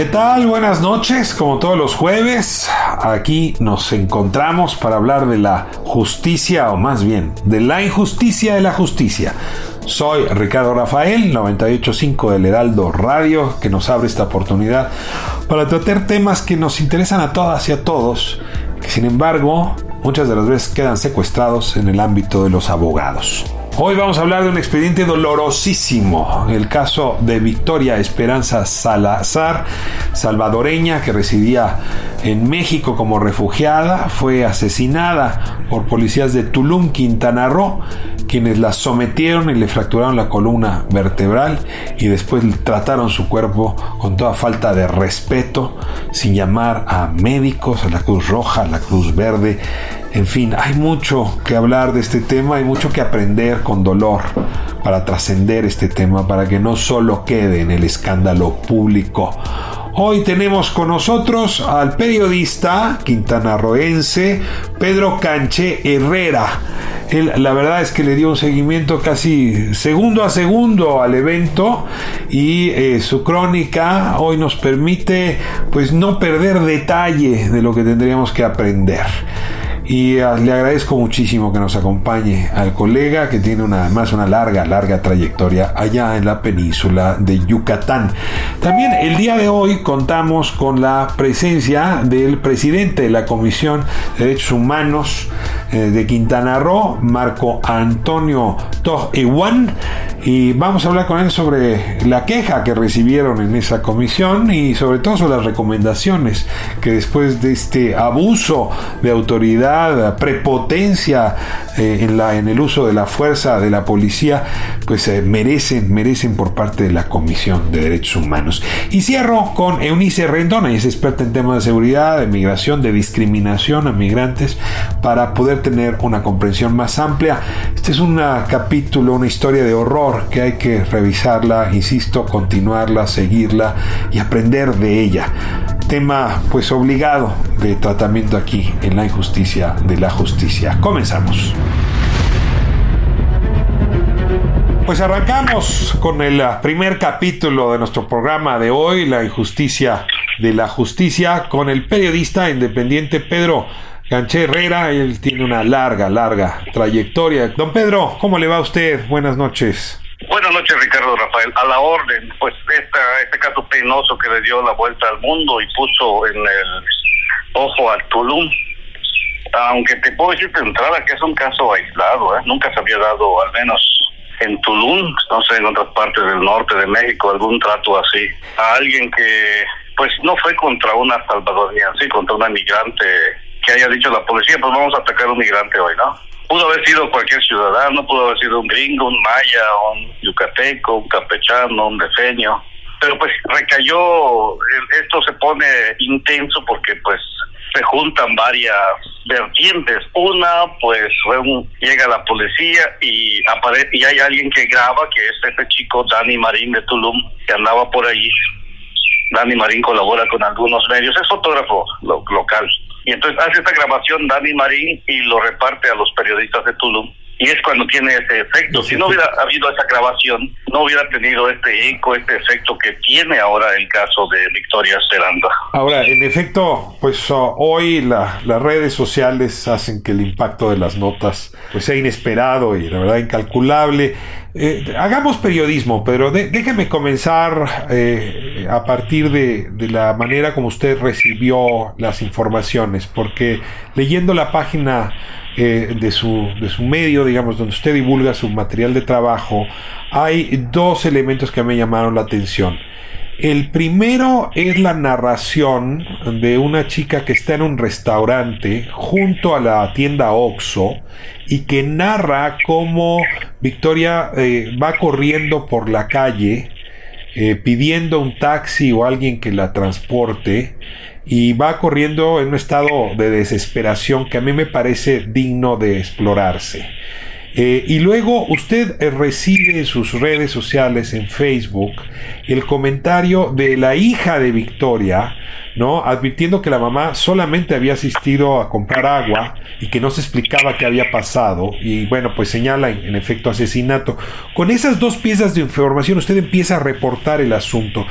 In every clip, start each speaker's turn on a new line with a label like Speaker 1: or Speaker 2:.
Speaker 1: ¿Qué tal? Buenas noches, como todos los jueves, aquí nos encontramos para hablar de la justicia, o más bien, de la injusticia de la justicia. Soy Ricardo Rafael, 985 del Heraldo Radio, que nos abre esta oportunidad para tratar temas que nos interesan a todas y a todos, que sin embargo muchas de las veces quedan secuestrados en el ámbito de los abogados. Hoy vamos a hablar de un expediente dolorosísimo, el caso de Victoria Esperanza Salazar, salvadoreña que residía en México como refugiada, fue asesinada por policías de Tulum, Quintana Roo, quienes la sometieron y le fracturaron la columna vertebral y después trataron su cuerpo con toda falta de respeto, sin llamar a médicos, a la Cruz Roja, a la Cruz Verde, en fin, hay mucho que hablar de este tema, hay mucho que aprender con dolor para trascender este tema, para que no solo quede en el escándalo público. Hoy tenemos con nosotros al periodista quintanarroense Pedro Canche Herrera. Él, la verdad es que le dio un seguimiento casi segundo a segundo al evento y eh, su crónica hoy nos permite pues no perder detalle de lo que tendríamos que aprender y ah, le agradezco muchísimo que nos acompañe al colega que tiene una, además una larga, larga trayectoria allá en la península de Yucatán. También el día de hoy contamos con la presencia del presidente de la Comisión de Derechos Humanos eh, de Quintana Roo, Marco Antonio Tojewan, y vamos a hablar con él sobre la queja que recibieron en esa comisión y sobre todo sobre las recomendaciones que después de este abuso de autoridad prepotencia eh, en, la, en el uso de la fuerza de la policía, pues eh, merecen, merecen por parte de la Comisión de Derechos Humanos. Y cierro con Eunice Rendona, es experta en temas de seguridad, de migración, de discriminación a migrantes, para poder tener una comprensión más amplia. Este es un capítulo, una historia de horror que hay que revisarla, insisto, continuarla, seguirla y aprender de ella tema pues obligado de tratamiento aquí en la injusticia de la justicia. Comenzamos. Pues arrancamos con el primer capítulo de nuestro programa de hoy, la injusticia de la justicia, con el periodista independiente Pedro Ganché Herrera. Él tiene una larga, larga trayectoria. Don Pedro, ¿cómo le va a usted? Buenas noches.
Speaker 2: Buenas noches, Ricardo Rafael. A la orden, pues esta, este caso penoso que le dio la vuelta al mundo y puso en el ojo al Tulum. Aunque te puedo decir de entrada que es un caso aislado, ¿eh? nunca se había dado, al menos en Tulum, no sé, en otras partes del norte de México, algún trato así. A alguien que, pues no fue contra una salvadoreña, sí, contra una migrante que haya dicho la policía, pues vamos a atacar a un migrante hoy, ¿no? pudo haber sido cualquier ciudadano, pudo haber sido un gringo, un maya, un yucateco, un campechano, un defeño. Pero pues recayó, esto se pone intenso porque pues se juntan varias vertientes. Una, pues llega la policía y aparece y hay alguien que graba, que es este chico Dani Marín de Tulum, que andaba por allí. Dani Marín colabora con algunos medios, es fotógrafo local. Y entonces hace esta grabación Dani Marín y lo reparte a los periodistas de Tulum. Y es cuando tiene ese efecto. Si no hubiera habido esa grabación, no hubiera tenido este eco, este efecto que tiene ahora el caso de Victoria Seranda.
Speaker 1: Ahora, en efecto, pues hoy las redes sociales hacen que el impacto de las notas pues sea inesperado y la verdad incalculable. eh, hagamos periodismo, pero déjeme comenzar eh, a partir de, la manera como usted recibió las informaciones, porque leyendo la página eh, de, su, de su medio, digamos, donde usted divulga su material de trabajo, hay dos elementos que me llamaron la atención. El primero es la narración de una chica que está en un restaurante junto a la tienda Oxo y que narra cómo Victoria eh, va corriendo por la calle eh, pidiendo un taxi o alguien que la transporte y va corriendo en un estado de desesperación que a mí me parece digno de explorarse. Eh, y luego usted eh, recibe en sus redes sociales, en Facebook, el comentario de la hija de Victoria, ¿no? Advirtiendo que la mamá solamente había asistido a comprar agua y que no se explicaba qué había pasado. Y bueno, pues señala en, efecto asesinato. Con esas dos piezas de información usted empieza a reportar el asunto.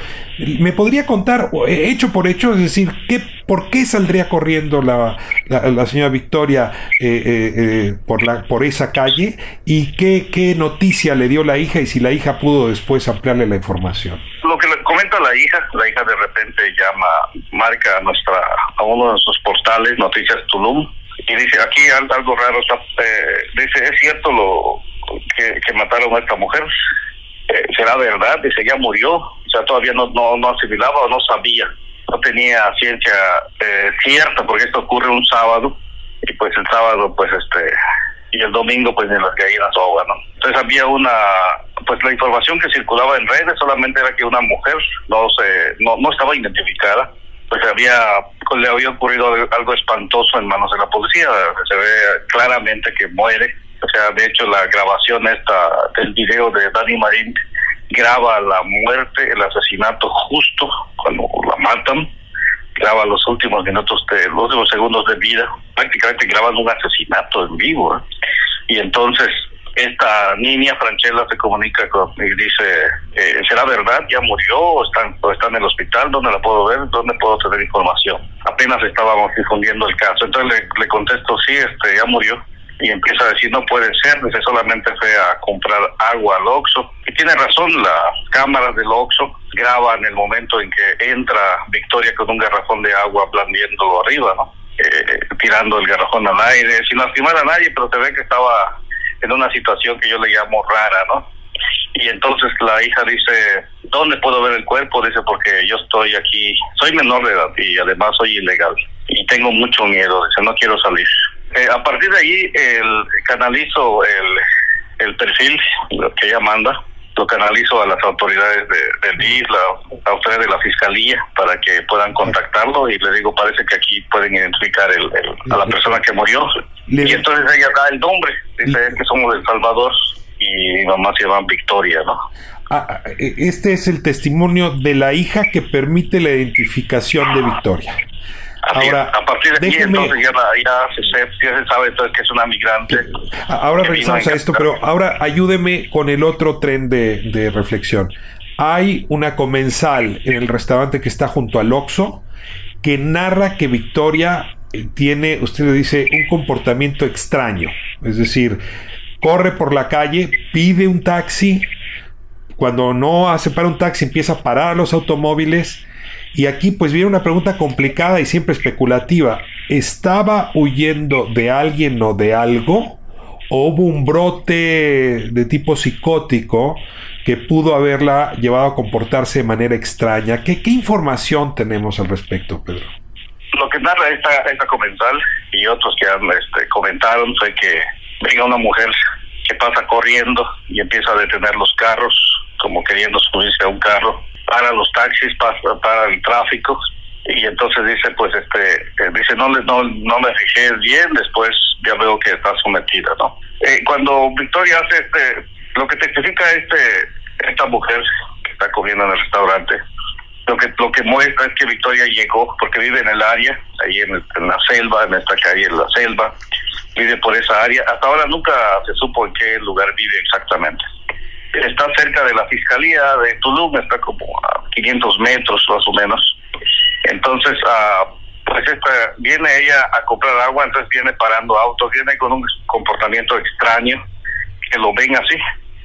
Speaker 1: ¿Me podría contar, eh, hecho por hecho, es decir, qué, por qué saldría corriendo la, la, señora Victoria eh, eh, por, la, por esa calle y qué, qué noticia le dio la hija y si la hija pudo después ampliarle la información?
Speaker 2: Lo que le comenta la hija, la hija de repente llama marca a, nuestra, a uno de nuestros portales, Noticias Tulum, y dice, aquí algo raro está, eh, dice, ¿es cierto lo que, mataron a esta mujer? Eh, ¿Será verdad? Dice, ya murió, o sea, todavía no, no, no asimilaba o no sabía, no tenía ciencia eh, cierta, porque esto ocurre un sábado, y pues el sábado, pues este, y el domingo, pues en las gallinas ahogan, ¿no? Entonces había una pues la información que circulaba en redes solamente era que una mujer no se no, no estaba identificada pues había le había ocurrido algo espantoso en manos de la policía. Se ve claramente que muere. O sea de hecho la grabación esta del video de Dani Marín graba la muerte el asesinato justo cuando la matan graba los últimos minutos de los últimos segundos de vida prácticamente graban un asesinato en vivo ¿eh? y entonces esta niña Franchella se comunica con y dice eh, será verdad ya murió o está, está en el hospital dónde la puedo ver dónde puedo tener información apenas estábamos difundiendo el caso. Entonces le, le contesto sí este ya murió y empieza a decir no puede ser dice solamente fue a comprar agua al Oxxo y tiene razón las cámaras del Oxxo graban el momento en que entra Victoria con un garrafón de agua blandiéndolo arriba no eh, tirando el garrafón al aire sin lastimar a nadie pero se ve que estaba en una situación que yo le llamo rara, ¿no? Y entonces la hija dice, ¿dónde puedo ver el cuerpo? Dice, porque yo estoy aquí, soy menor de edad y además soy ilegal y tengo mucho miedo, dice, no quiero salir. Eh, a partir de ahí, el, canalizo el, el perfil que ella manda, lo canalizo a las autoridades de, del DIF, la, a ustedes de la fiscalía, para que puedan contactarlo y le digo, parece que aquí pueden identificar el, a la persona que murió. Y entonces ella da el nombre, dice que somos de El Salvador y mi mamá se llama Victoria, ¿no?
Speaker 1: Ah, ah, e, este es el testimonio de la hija que permite la identificación de Victoria.
Speaker 2: Ahora, a partir de aquí entonces ya, se, sabe entonces que es una migrante.
Speaker 1: Ahora regresamos a esto, pero ahora ayúdeme con el otro tren de, de reflexión. Hay una comensal en el restaurante que está junto al Oxo que narra que Victoria eh, tiene, usted le dice, un comportamiento extraño. Es decir, corre por la calle, pide un taxi, cuando no hace para un taxi empieza a parar los automóviles. Y aquí pues viene una pregunta complicada y siempre especulativa. ¿Estaba huyendo de alguien o de algo? ¿O hubo un brote de tipo psicótico que pudo haberla llevado a comportarse de manera extraña? ¿Qué, qué información tenemos al respecto, Pedro?
Speaker 2: lo que narra esta, esta comensal y otros que este, comentaron fue que venga una mujer que pasa corriendo y empieza a detener los carros, como queriendo subirse a un carro, para los taxis, para, el tráfico, y entonces dice, pues, este, eh, dice, no, no, no me fijé bien, después ya veo que está sometida, ¿no? Eh, cuando Victoria hace este, lo que testifica este, esta mujer que está comiendo en el restaurante, lo que lo que muestra es que Victoria llegó porque vive en el área, ahí en, la selva, en esta calle, en la selva, vive por esa área. Hasta ahora nunca se supo en qué lugar vive exactamente. Está cerca de la fiscalía de Tulum, está como a 500 metros más o menos. Entonces, ah, pues esta, viene ella a comprar agua, entonces viene parando autos, viene con un comportamiento extraño, que lo ven así.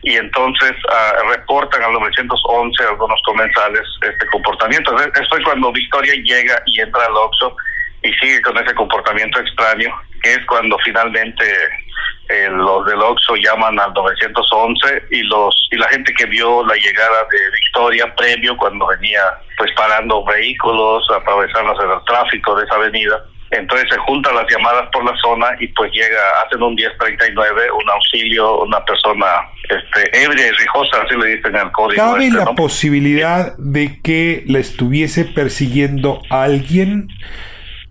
Speaker 2: y entonces ah, reportan al 911 algunos comensales este comportamiento. Esto es cuando Victoria llega y entra al Oxxo y sigue con ese comportamiento extraño, que es cuando finalmente eh, los del Oxxo llaman al 911 y los y la gente que vio la llegada de Victoria previo cuando venía pues parando vehículos, atravesándose el tráfico de esa avenida, entonces se juntan las llamadas por la zona y pues llega, hacen un 1039, un auxilio, una persona este, ebria y rijosa, así le dicen en el código.
Speaker 1: ¿Cabe este, la posibilidad de que la estuviese persiguiendo alguien?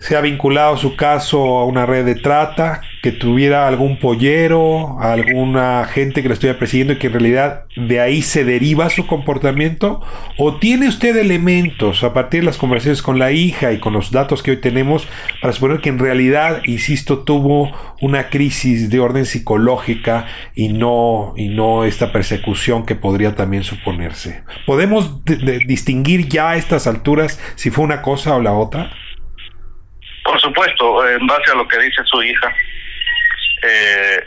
Speaker 1: Se ha vinculado su caso a una red de trata, que tuviera algún pollero, alguna gente que lo estuviera persiguiendo y que en realidad de ahí se deriva su comportamiento? ¿O tiene usted elementos a partir de las conversaciones con la hija y con los datos que hoy tenemos para suponer que en realidad, insisto, tuvo una crisis de orden psicológica y no, y no esta persecución que podría también suponerse? ¿Podemos distinguir ya a estas alturas si fue una cosa o la otra?
Speaker 2: Por supuesto, en base a lo que dice su hija, eh,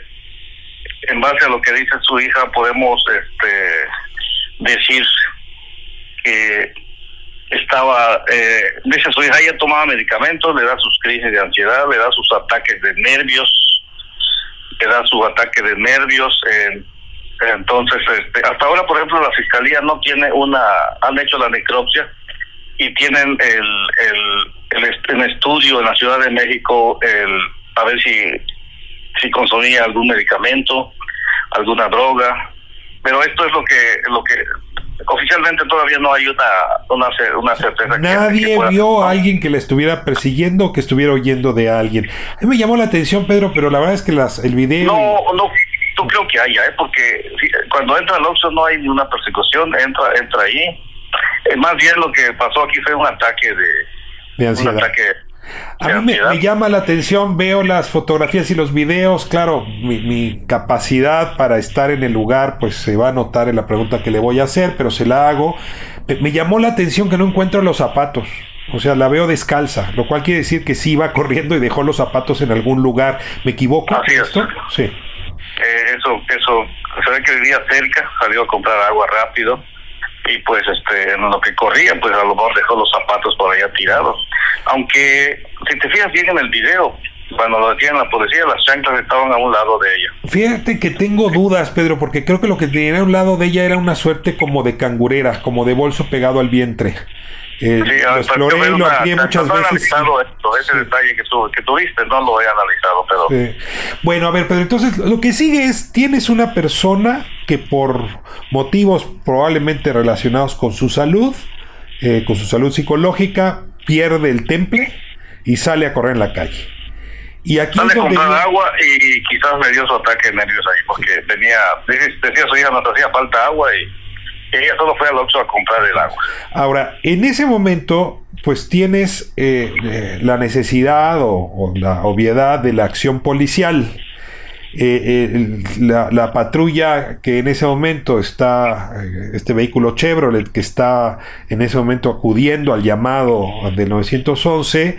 Speaker 2: en base a lo que dice su hija podemos este, decir que estaba, eh, dice su hija, ella tomaba medicamentos, le da sus crisis de ansiedad, le da sus ataques de nervios, le da su ataque de nervios. entonces, este, hasta ahora, por ejemplo, la fiscalía no tiene una, han hecho la necropsia y tienen el, el el, estudio en la Ciudad de México el, a ver si, si consumía algún medicamento, alguna droga, pero esto es lo que lo que oficialmente todavía no hay una una, una certeza.
Speaker 1: Nadie vio a alguien que le estuviera persiguiendo o que estuviera oyendo de alguien. A mí me llamó la atención, Pedro, pero la verdad es que las el video...
Speaker 2: No, no, no creo que haya, ¿eh? porque cuando entra el Oxxo no hay ninguna persecución, entra entra ahí. Eh, más bien lo que pasó aquí fue un ataque de
Speaker 1: de ansiedad. a mí me, llama la atención, veo las fotografías y los videos, claro, mi, capacidad para estar en el lugar pues se va a notar en la pregunta que le voy a hacer, pero se la hago. Me, llamó la atención que no encuentro los zapatos, o sea, la veo descalza, lo cual quiere decir que sí iba corriendo y dejó los zapatos en algún lugar. ¿Me equivoco?
Speaker 2: Así
Speaker 1: esto?
Speaker 2: Sí. Eh, eso, eso, se ve que vivía cerca, salió a comprar agua rápido y pues este en lo que corría pues a lo mejor dejó los zapatos por allá tirados. Aunque si te fijas bien en el video cuando lo detienen la policía las chanclas estaban a un lado de ella.
Speaker 1: Fíjate que tengo dudas Pedro porque creo que lo que tenía a un lado de ella era una suerte como de cangurera como de bolso pegado al vientre.
Speaker 2: Eh, sí, lo exploré y lo amplié muchas veces. analizado esto, ese detalle que, que, tuviste, no lo he analizado, pero...
Speaker 1: Bueno, a ver, Pedro, entonces lo que sigue es, tienes una persona que por motivos probablemente relacionados con su salud, eh, con su salud psicológica, pierde el temple y sale a correr en la calle.
Speaker 2: Y aquí sale a comprar agua y quizás me dio su ataque de nervios ahí, porque tenía, decía su hija, nos hacía falta agua y ella solo fue al Oxxo a comprar el agua.
Speaker 1: Ahora, en ese momento, pues tienes eh, eh, la necesidad o, la obviedad de la acción policial. Eh, la, patrulla que en ese momento está, este vehículo Chevrolet que está en ese momento acudiendo al llamado del 911,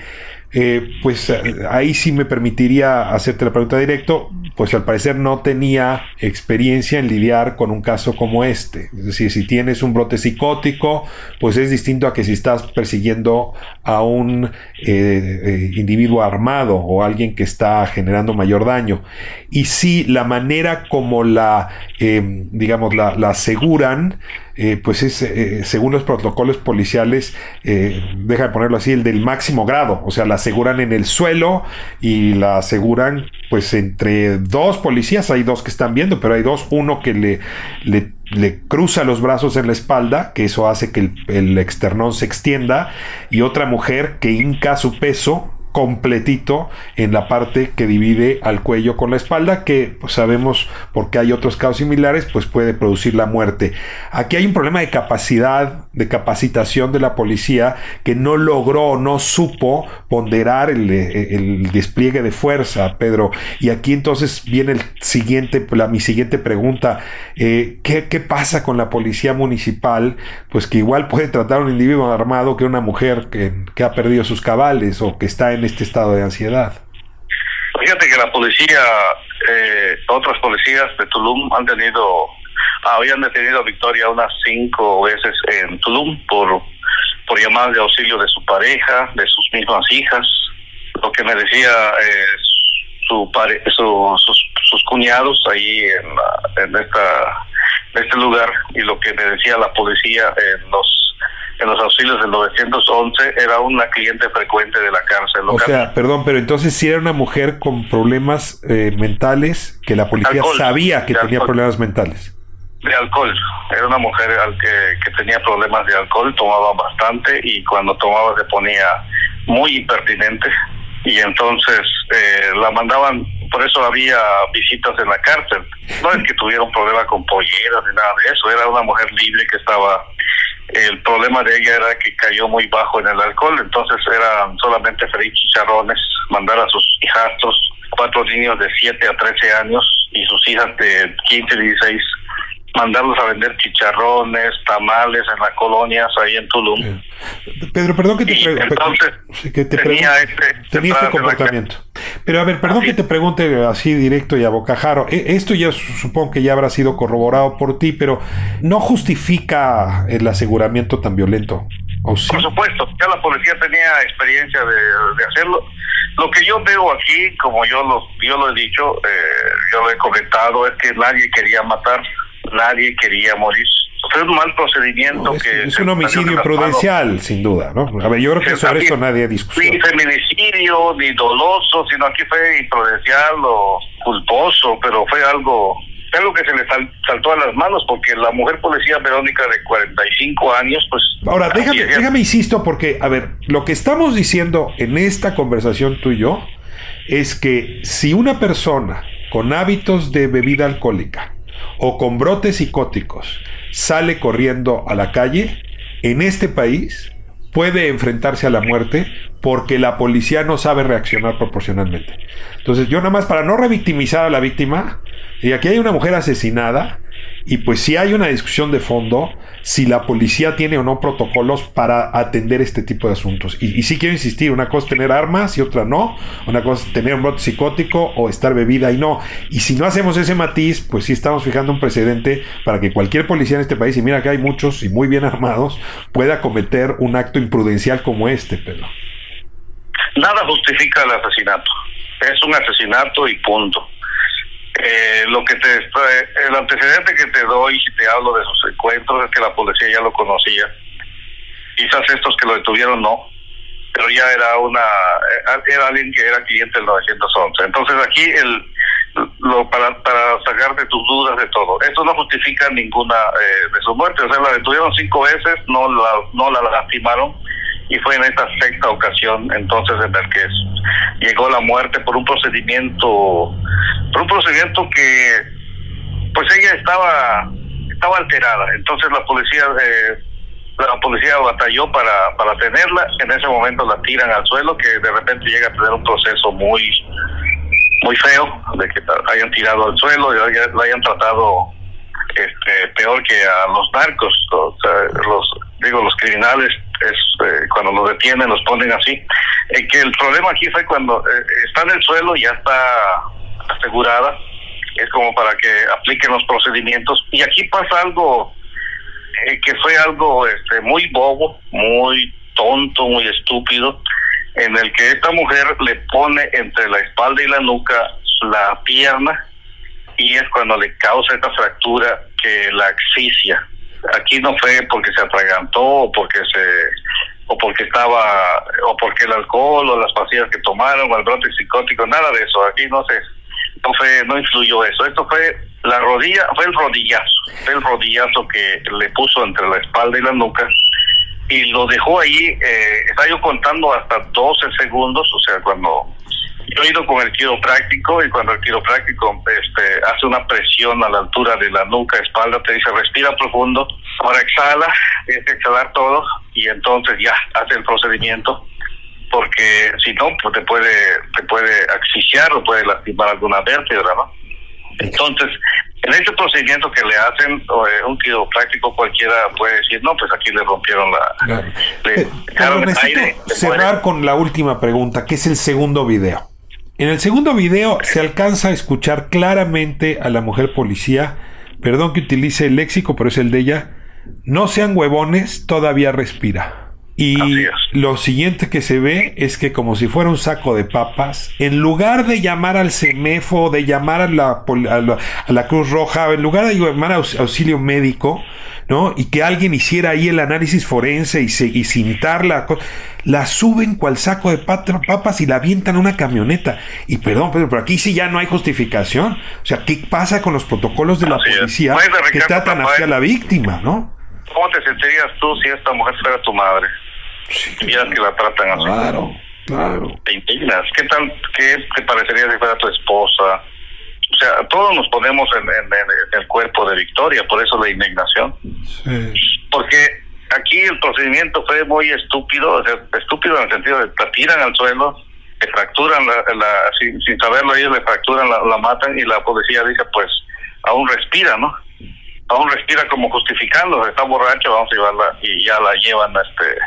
Speaker 1: eh, pues eh, ahí sí me permitiría hacerte la pregunta directo, pues al parecer no tenía experiencia en lidiar con un caso como este. Es decir, si tienes un brote psicótico, pues es distinto a que si estás persiguiendo a un eh, individuo armado o alguien que está generando mayor daño. Y si la manera como la, digamos, la aseguran, eh, pues es, eh, según los protocolos policiales, eh, deja de ponerlo así, el del máximo grado, o sea, la aseguran en el suelo y la aseguran pues entre dos policías, hay dos que están viendo, pero hay dos, uno que le, le, cruza los brazos en la espalda, que eso hace que el, el externón se extienda, y otra mujer que hinca su peso completito en la parte que divide al cuello con la espalda, que pues, sabemos porque hay otros casos similares, pues puede producir la muerte. Aquí hay un problema de capacidad, de capacitación de la policía que no logró, no supo ponderar el, despliegue de fuerza, Pedro. Y aquí entonces viene el siguiente, la, mi siguiente pregunta, eh, ¿qué, pasa con la policía municipal? Pues que igual puede tratar a un individuo armado que una mujer que, que ha perdido sus cabales o que está en este estado de ansiedad?
Speaker 2: Fíjate que la policía, eh, otras policías de Tulum han tenido habían detenido a Victoria unas cinco veces en Tulum por, por llamadas de auxilio de su pareja, de sus mismas hijas. Lo que me decía eh, su, su sus, sus, cuñados ahí en, en, esta, en este lugar y lo que me decía la policía en los en los auxilios del 911 era una cliente frecuente de la cárcel
Speaker 1: local. O sea, perdón, pero entonces si era una mujer con problemas eh, mentales que la policía sabía que tenía problemas mentales.
Speaker 2: De alcohol, era una mujer al que, que tenía problemas de alcohol, tomaba bastante y cuando tomaba se ponía muy impertinente y entonces eh, la mandaban, por eso había visitas en la cárcel. No es que tuviera un problema con polleras ni nada de eso, era una mujer libre que estaba el problema de ella era que cayó muy bajo en el alcohol, entonces eran solamente freír chicharrones, mandar a sus hijastros, cuatro niños de 7 a 13 años y sus hijas de 15 y 16, mandarlos a vender chicharrones, tamales en las colonias ahí en Tulum.
Speaker 1: Pedro, perdón que te pregunte. Que te tenía, este, tenía este comportamiento. Pero a ver, perdón que te pregunte así directo y a bocajaro. E, esto ya supongo que ya habrá sido corroborado por ti, pero no justifica el aseguramiento tan violento.
Speaker 2: Por supuesto, ya la policía tenía experiencia de, hacerlo. Lo que yo veo aquí, como yo lo, yo lo he dicho, eh, yo lo he comentado, es que nadie quería matar, nadie quería morir fue un mal procedimiento
Speaker 1: es,
Speaker 2: que...
Speaker 1: Es un homicidio imprudencial, sin duda, ¿no? A ver, yo creo que sobre eso nadie ha discutido.
Speaker 2: Ni feminicidio, ni doloso, sino aquí fue imprudencial o culposo, pero fue algo algo que se le saltó a las manos porque la mujer policía Verónica de 45 años, pues...
Speaker 1: Ahora, déjame, déjame, insisto, porque, a ver, lo que estamos diciendo en esta conversación tú y yo es que si una persona con hábitos de bebida alcohólica o con brotes psicóticos sale corriendo a la calle, en este país puede enfrentarse a la muerte porque la policía no sabe reaccionar proporcionalmente. Entonces yo nada más para no revictimizar a la víctima, y aquí hay una mujer asesinada, y pues si hay una discusión de fondo si la policía tiene o no protocolos para atender este tipo de asuntos. Y, y sí quiero insistir, una cosa es tener armas y otra no, una cosa es tener un brote psicótico o estar bebida y no. Y si no hacemos ese matiz, pues sí estamos fijando un precedente para que cualquier policía en este país, y mira que hay muchos y muy bien armados, pueda cometer un acto imprudencial como este, Pedro.
Speaker 2: Nada justifica el asesinato. Es un asesinato y punto. Eh, lo que te el antecedente que te doy si te hablo de sus encuentros es que la policía ya lo conocía. Quizás estos que lo detuvieron no. Pero ya era una eh, era alguien que era cliente del 911 entonces aquí el lo para para sacarte tus dudas de todo esto no justifica ninguna eh, de sus muertes o sea la detuvieron cinco veces no la no la lastimaron y fue en esta sexta ocasión entonces en el que llegó la muerte por un procedimiento por un procedimiento que pues ella estaba estaba alterada. Entonces la policía eh, la policía batalló para para tenerla. En ese momento la tiran al suelo que de repente llega a tener un proceso muy muy feo de que hayan tirado al suelo y la hayan tratado este peor que a los narcos los digo los criminales es eh, cuando los detienen los ponen así eh, que el problema aquí fue cuando eh, está en el suelo ya está asegurada es como para que apliquen los procedimientos. Y aquí pasa algo que fue algo este muy bobo muy tonto muy estúpido en el que esta mujer le pone entre la espalda y la nuca la pierna y es cuando le causa esta fractura que la asfixia Aquí no fue porque se atragantó o porque se o porque estaba o porque el alcohol o las pastillas que tomaron o el brote psicótico, nada de eso. Aquí no sé, no fue no influyó eso. Esto fue la rodilla, fue el rodillazo, fue el rodillazo que le puso entre la espalda y la nuca y lo dejó ahí, eh, estaba yo contando hasta 12 segundos, o sea, cuando yo he ido con el quiropráctico y cuando el quiropráctico este, hace una presión a la altura de la nuca, espalda, te dice respira profundo, ahora exhala, exhalar todo y entonces ya hace el procedimiento porque si no pues te puede te puede asfixiar o puede lastimar alguna vértebra, ¿no? Entonces, en ese procedimiento que le hacen eh, un quiropráctico cualquiera puede decir, no, pues aquí le rompieron la...
Speaker 1: Eh, cerrar con la última pregunta, que es el segundo video. En el segundo video se alcanza a escuchar claramente a la mujer policía. Perdón que utilice el léxico, pero es el de ella, no sean huevones, todavía respira. Y lo siguiente que se ve es que como si fuera un saco de papas, en lugar de llamar al CEMEFO, de llamar a la, a la, Cruz Roja, en lugar de llamar a auxilio médico, ¿no? Y que alguien hiciera ahí el análisis forense y, se, y cintar la la suben cual saco de papas y la avientan a una camioneta. Y perdón, pero, pero aquí sí ya no hay justificación. O sea, ¿qué pasa con los protocolos de la policía que tratan hacia la víctima, no?
Speaker 2: ¿Cómo te sentirías tú si esta mujer fuera tu madre? ya que la tratan así.
Speaker 1: Claro, claro.
Speaker 2: Te indignas. ¿Qué tal, qué te parecería si fuera tu esposa? O sea, todos nos ponemos en, el cuerpo de Victoria, por eso la indignación. Sí. Porque aquí el procedimiento fue muy estúpido, estúpido en el sentido de la tiran al suelo, le fracturan, la, sin, saberlo ellos le fracturan, la, la matan y la policía dice, pues, aún respira, ¿no? Aún respira como justificando, está borracho, vamos a llevarla y ya la llevan a este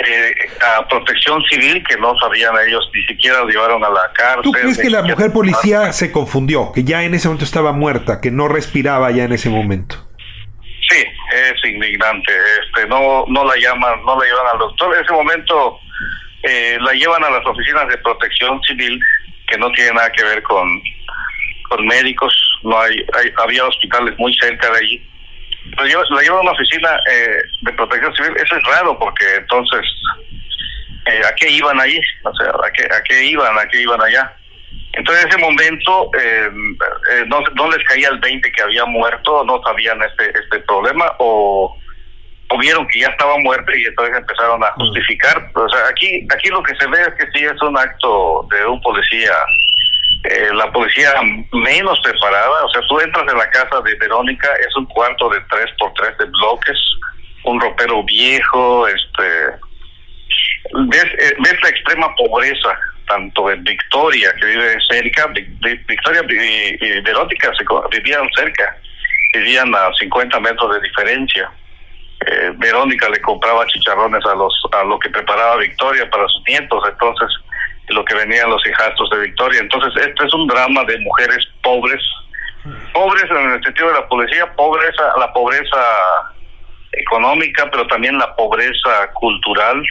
Speaker 2: eh, a protección civil que no sabían ellos, ni siquiera lo llevaron a la cárcel.
Speaker 1: ¿Tú crees que la mujer policía se confundió, que ya en ese momento estaba muerta, que no respiraba ya en ese momento?
Speaker 2: Sí, es indignante. Este, no, no la llaman, no la llevan al doctor. En ese momento eh, la llevan a las oficinas de protección civil, que no tiene nada que ver con, con médicos. No hay, hay había hospitales muy cerca de allí la lleva, la lleva a una oficina eh, de protección civil, eso es raro porque entonces, eh, ¿a qué iban ahí? O sea, ¿a qué, ¿a qué iban? ¿A qué iban allá? Entonces en ese momento eh, eh, no, no les caía el 20 que había muerto, no sabían este, este problema o, o vieron que ya estaba muerto y entonces empezaron a mm. justificar. O sea, aquí, aquí lo que se ve es que sí es un acto de un policía eh, la policía menos preparada. O sea, tú entras en la casa de Verónica, es un cuarto de tres por tres de bloques, un ropero viejo, este. Ves, eh, ves la extrema pobreza, tanto en Victoria, que vive cerca, Victoria y, Verónica se, vivían cerca, vivían a 50 metros de diferencia. Eh, Verónica le compraba chicharrones a los a lo que preparaba Victoria para sus nietos, entonces lo que venían los hijastros de Victoria. Entonces, este es un drama de mujeres pobres, pobres en el sentido de la policía, pobreza, la pobreza económica, pero también la pobreza cultural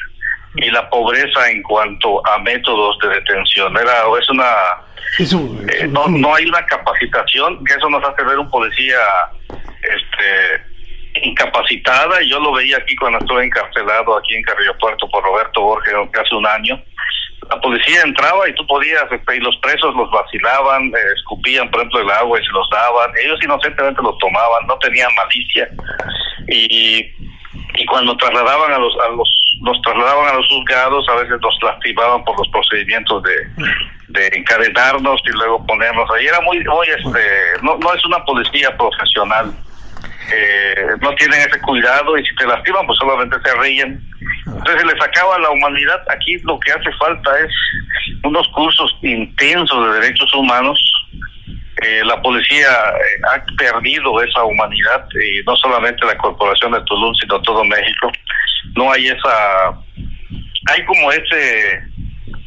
Speaker 2: y la pobreza en cuanto a métodos de detención. Era, es una, eh, no, no hay una capacitación, que eso nos hace ver un policía este incapacitada. Yo lo veía aquí cuando estuve encarcelado aquí en Carrillo Puerto por Roberto Borges hace un año la policía entraba y tú podías, este, y los presos los vacilaban, eh, escupían, por ejemplo, el agua y se los daban. Ellos inocentemente los tomaban, no tenían malicia. Y, y cuando trasladaban a los, a los, los trasladaban a los juzgados, a veces los lastimaban por los procedimientos de, de encadenarnos y luego ponernos ahí. Era muy, muy, este, no, no es una policía profesional. Eh, no tienen ese cuidado y si te lastiman, pues solamente se ríen entonces se les acaba la humanidad. Aquí lo que hace falta es unos cursos intensos de derechos humanos. Eh, la policía eh, ha perdido esa humanidad, y no solamente la corporación de Tulum, sino todo México. No hay esa, hay como ese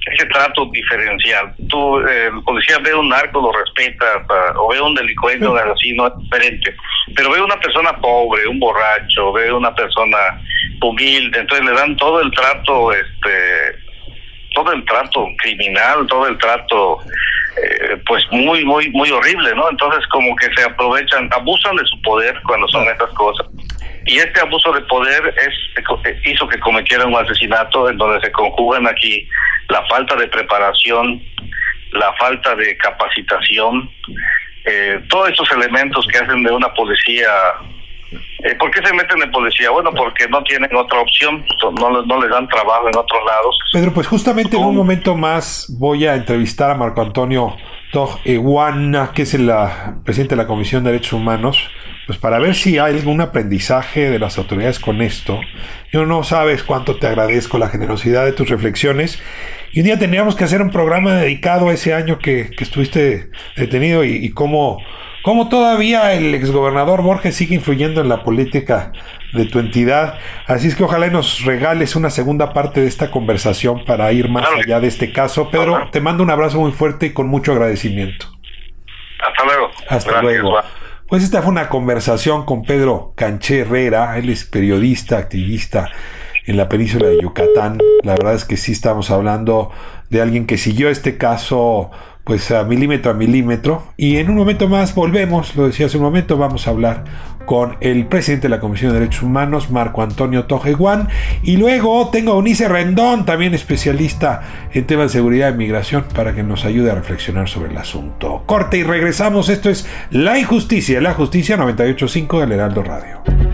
Speaker 2: ese trato diferencial. Tú, eh, el policía ve un narco, lo respeta, o ve un delincuente, o así, no es diferente. Pero ve una persona pobre, un borracho, ve una persona humilde, entonces le dan todo el trato, este, todo el trato criminal, todo el trato, eh, pues muy, muy, muy horrible, ¿no? Entonces como que se aprovechan, abusan de su poder cuando son estas cosas. Y este abuso de poder es hizo que cometiera un asesinato en donde se conjugan aquí la falta de preparación, la falta de capacitación, eh, todos estos elementos que hacen de una policía eh, ¿Por qué se meten en policía? Bueno, porque no tienen otra opción, no, no les dan trabajo en otros lados.
Speaker 1: Pedro, pues justamente en un momento más voy a entrevistar a Marco Antonio Toj que es el presidente de la Comisión de Derechos Humanos, pues para ver si hay algún aprendizaje de las autoridades con esto. Yo no sabes cuánto te agradezco la generosidad de tus reflexiones. Y un día teníamos que hacer un programa dedicado a ese año que, estuviste detenido y, y cómo cómo todavía el exgobernador Borges sigue influyendo en la política de tu entidad. Así es que ojalá nos regales una segunda parte de esta conversación para ir más allá de este caso. Pedro, te mando un abrazo muy fuerte y con mucho agradecimiento.
Speaker 2: Hasta luego.
Speaker 1: Hasta luego. Pues esta fue una conversación con Pedro Canché Herrera, él es periodista, activista en la península de Yucatán. La verdad es que sí estamos hablando de alguien que siguió este caso pues a milímetro a milímetro. Y en un momento más volvemos, lo decía hace un momento, vamos a hablar con el presidente de la Comisión de Derechos Humanos, Marco Antonio Tojeguán. Y luego tengo a Unice Rendón, también especialista en temas de seguridad e migración, para que nos ayude a reflexionar sobre el asunto. Corte y regresamos. Esto es La Injusticia, La Justicia 985 del Heraldo Radio.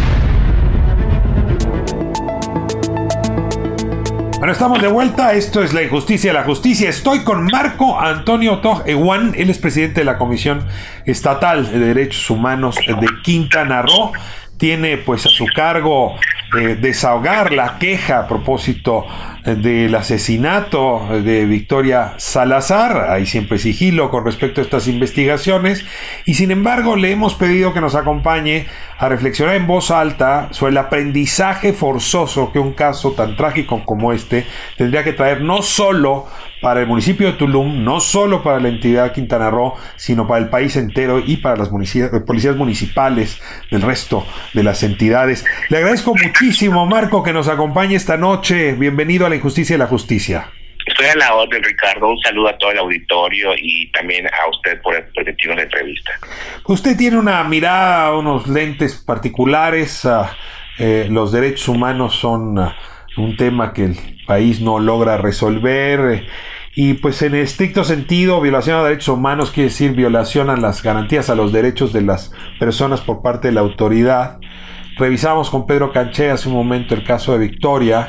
Speaker 1: Bueno, estamos de vuelta. Esto es La Injusticia de la Justicia. Estoy con Marco Antonio Toj. Él es presidente de la Comisión Estatal de Derechos Humanos de Quintana Roo. Tiene pues a su cargo eh, desahogar la queja a propósito del asesinato de Victoria Salazar. Hay siempre sigilo con respecto a estas investigaciones. Y sin embargo, le hemos pedido que nos acompañe a reflexionar en voz alta sobre el aprendizaje forzoso que un caso tan trágico como este tendría que traer no solo para el municipio de Tulum, no solo para la entidad Quintana Roo, sino para el país entero y para las policías municipales del resto de las entidades. Le agradezco muchísimo, Marco, que nos acompañe esta noche. Bienvenido a la injusticia y la justicia.
Speaker 3: Estoy a la orden, Ricardo. Un saludo a todo el auditorio y también a usted por permitirnos la entrevista.
Speaker 1: Usted tiene una mirada, unos lentes particulares. Ah, eh, los derechos humanos son ah, un tema que el país no logra resolver. y pues en estricto sentido, violación a derechos humanos quiere decir violación a las garantías a los derechos de las personas por parte de la autoridad. Revisamos con Pedro Canché hace un momento el caso de Victoria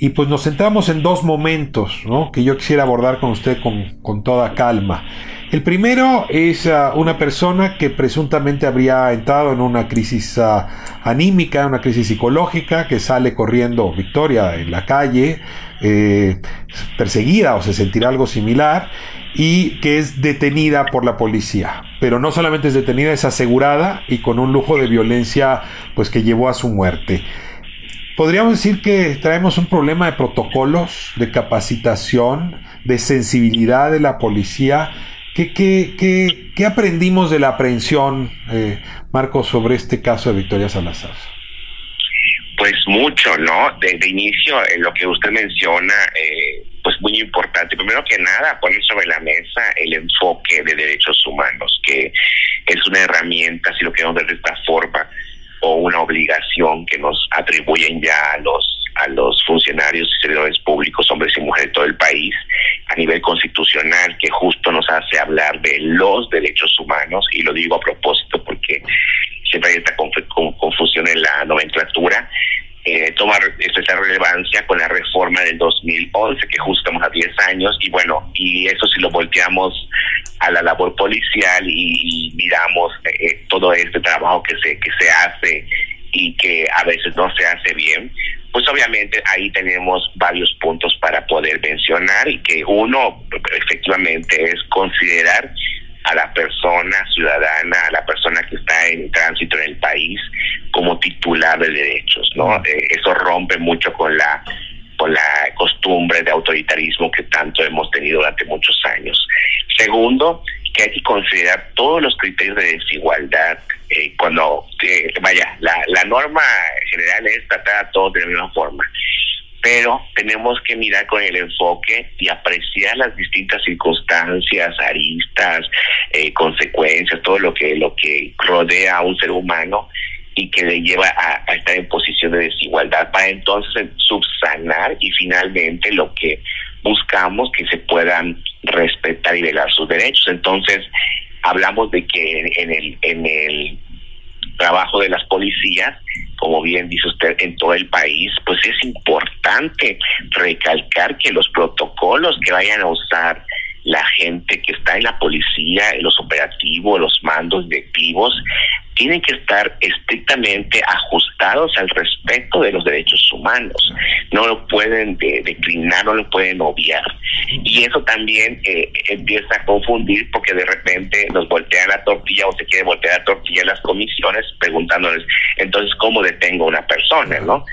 Speaker 1: y pues nos centramos en dos momentos ¿no? que yo quisiera abordar con usted con, con toda calma. El primero es uh, una persona que presuntamente habría entrado en una crisis uh, anímica, una crisis psicológica, que sale corriendo Victoria en la calle, eh, perseguida o se sentirá algo similar, y que es detenida por la policía. Pero no solamente es detenida, es asegurada y con un lujo de violencia pues que llevó a su muerte. Podríamos decir que traemos un problema de protocolos, de capacitación, de sensibilidad de la policía. ¿Qué, qué, qué, aprendimos de la aprehensión, eh, Marcos, sobre este caso de Victoria Salazar?
Speaker 3: Pues mucho, ¿no? Desde inicio, en lo que usted menciona, eh, pues muy importante. Primero que nada, poner sobre la mesa el enfoque de derechos humanos, que es una herramienta, si lo queremos ver de esta forma, o una obligación que nos atribuyen ya a los a los funcionarios y servidores públicos, hombres y mujeres de todo el país, a nivel constitucional, que justo nos hace hablar de los derechos humanos, y lo digo a propósito porque siempre hay esta confusión en la nomenclatura, eh, toma especial relevancia con la reforma del 2011, que justo estamos a 10 años, y bueno, y eso si lo volteamos a la labor policial y, miramos eh, todo este trabajo que se, que se hace y que a veces no se hace bien, pues obviamente ahí tenemos varios puntos para poder mencionar y que uno efectivamente es considerar a la persona ciudadana, a la persona que está en tránsito en el país como titular de derechos, ¿no? Eh, eso rompe mucho con la con la costumbre de autoritarismo que tanto hemos tenido durante muchos años. Segundo, que hay que considerar todos los criterios de desigualdad eh, cuando, eh, vaya, la, la norma general es tratar a todos de la misma forma. Pero tenemos que mirar con el enfoque y apreciar las distintas circunstancias, aristas, eh, consecuencias, todo lo que lo que rodea a un ser humano y que le lleva a, estar en posición de desigualdad para entonces subsanar y finalmente lo que buscamos que se puedan respetar y velar sus derechos. Entonces, hablamos de que en el en el trabajo de las policías, como bien dice usted, en todo el país, pues es importante recalcar que los protocolos que vayan a usar la gente que está en la policía, en los operativos, los mandos directivos, tienen que estar estrictamente ajustados al respeto de los derechos humanos. No lo pueden declinar, no lo pueden obviar. Y eso también eh, empieza a confundir porque de repente nos voltean la tortilla o se quiere voltear la tortilla en las comisiones preguntándoles, entonces, ¿cómo detengo a una persona? ¿no?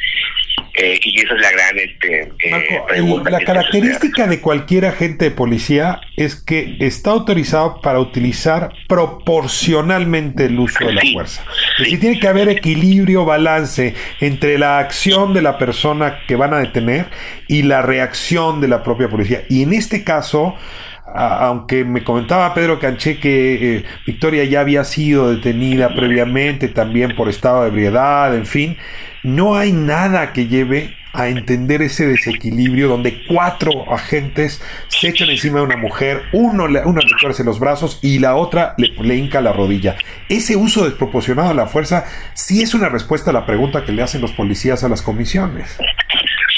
Speaker 3: Eh, y esa es la gran este,
Speaker 1: eh, pregunta. La característica de cualquier agente de policía es que está autorizado para utilizar proporcionalmente el uso de la fuerza. Es decir, tiene que haber equilibrio, balance entre la acción de la persona que van a detener y la reacción de la propia policía. Y en este caso, aunque me comentaba Pedro Canché que eh, Victoria ya había sido detenida previamente también por estado de ebriedad, en fin, no hay nada que lleve a entender ese desequilibrio donde cuatro agentes se echan encima de una mujer, uno le, una le tuerce los brazos y la otra le, le, hinca la rodilla. Ese uso desproporcionado de la fuerza sí es una respuesta a la pregunta que le hacen los policías a las comisiones.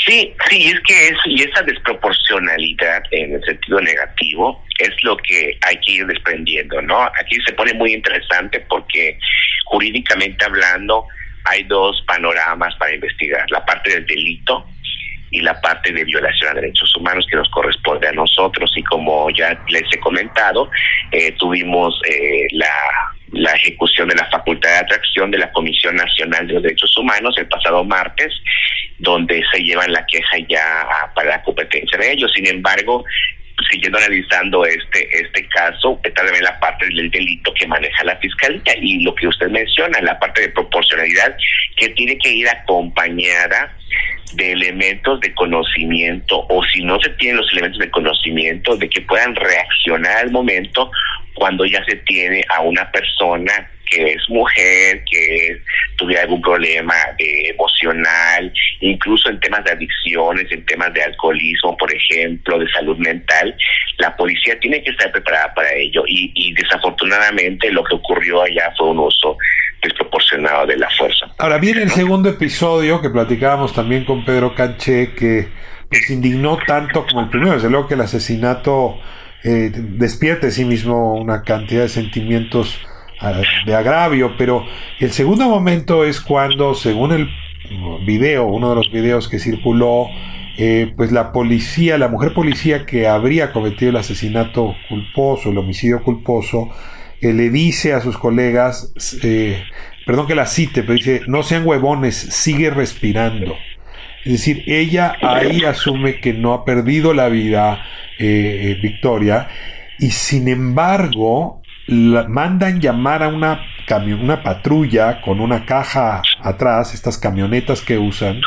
Speaker 3: Sí, sí, es que es, y esa desproporcionalidad en el sentido negativo es lo que hay que ir desprendiendo, ¿no? Aquí se pone muy interesante porque jurídicamente hablando hay dos panoramas para investigar, la parte del delito y la parte de violación a derechos humanos que nos corresponde a nosotros y como ya les he comentado, eh, tuvimos eh, la la ejecución de la facultad de atracción de la Comisión Nacional de los Derechos Humanos el pasado martes, donde se llevan la queja ya para la competencia de ellos. Sin embargo, siguiendo analizando este este caso, está también la parte del delito que maneja la fiscalía y lo que usted menciona, la parte de proporcionalidad que tiene que ir acompañada de elementos de conocimiento o si no se tienen los elementos de conocimiento de que puedan reaccionar al momento cuando ya se tiene a una persona que es mujer, que tuviera algún problema emocional, incluso en temas de adicciones, en temas de alcoholismo, por ejemplo, de salud mental, la policía tiene que estar preparada para ello. Y, y desafortunadamente lo que ocurrió allá fue un uso desproporcionado de la fuerza.
Speaker 1: Ahora viene el segundo episodio que platicábamos también con Pedro Canché que pues indignó tanto como el primero, desde luego que el asesinato eh, despierta sí mismo una cantidad de sentimientos ah, de agravio, pero el segundo momento es cuando, según el video, uno de los videos que circuló, eh, pues la policía, la mujer policía que habría cometido el asesinato culposo, el homicidio culposo, eh, le dice a sus colegas, perdón que la cite, pero dice, no sean huevones, sigue respirando. Es decir, ella ahí asume que no ha perdido la vida eh, eh, Victoria y sin embargo mandan llamar a una, una patrulla con una caja atrás, estas camionetas que usan,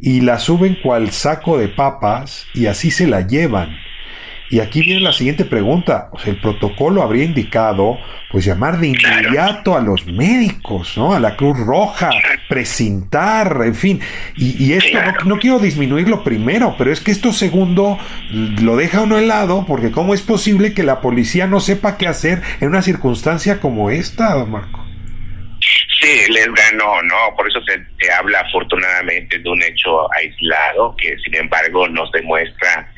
Speaker 1: y la suben cual saco de papas y así se la llevan. Y aquí viene la siguiente pregunta. el protocolo habría indicado, pues, llamar de inmediato a los médicos, ¿no? A la Cruz Roja, precintar, en fin. Y, esto no, quiero disminuir lo primero, pero es que esto segundo lo deja uno helado, porque ¿cómo es posible que la policía no sepa qué hacer en una circunstancia como esta, don Marco?
Speaker 3: Sí, les ganó, ¿no? Por eso se, se habla afortunadamente de un hecho aislado, que sin embargo nos demuestra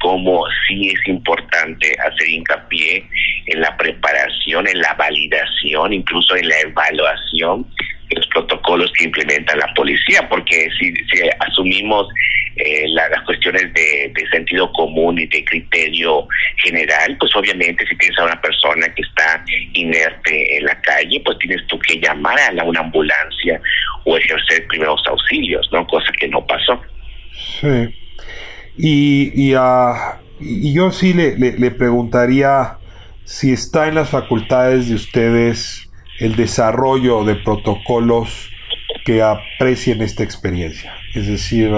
Speaker 3: cómo sí es importante hacer hincapié en la preparación, en la validación, incluso en la evaluación de los protocolos que implementa la policía, porque si, asumimos eh, las cuestiones de, sentido común y de criterio general, pues obviamente si tienes a una persona que está inerte en la calle, pues tienes tú que llamar a la, una ambulancia o ejercer primeros auxilios, ¿no? Cosa que no pasó.
Speaker 1: Sí. Y, y, yo sí le, le, preguntaría si está en las facultades de ustedes el desarrollo de protocolos que aprecien esta experiencia. Es decir,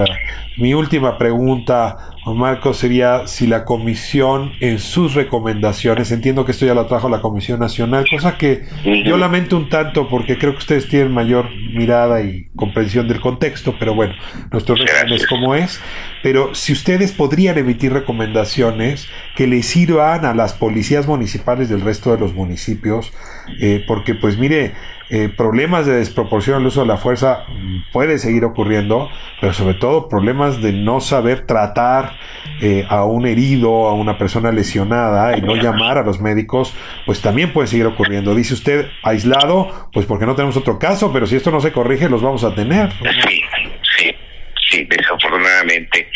Speaker 1: mi última pregunta, Marco, sería si la comisión en sus recomendaciones, entiendo que esto ya lo trajo la Comisión Nacional, cosa que yo lamento un tanto porque creo que ustedes tienen mayor mirada y comprensión del contexto, pero bueno, nuestro régimen es como es, pero si ustedes podrían emitir recomendaciones que le sirvan a las policías municipales del resto de los municipios, eh, porque pues mire, eh, problemas de desproporción al uso de la fuerza mm, puede seguir ocurriendo, pero sobre todo problemas de no saber tratar eh, a un herido, a una persona lesionada y no llamar a los médicos, pues también puede seguir ocurriendo. Dice usted aislado, pues porque no tenemos otro caso, pero si esto no se corrige, los vamos a tener.
Speaker 3: Sí, sí, sí, desafortunadamente.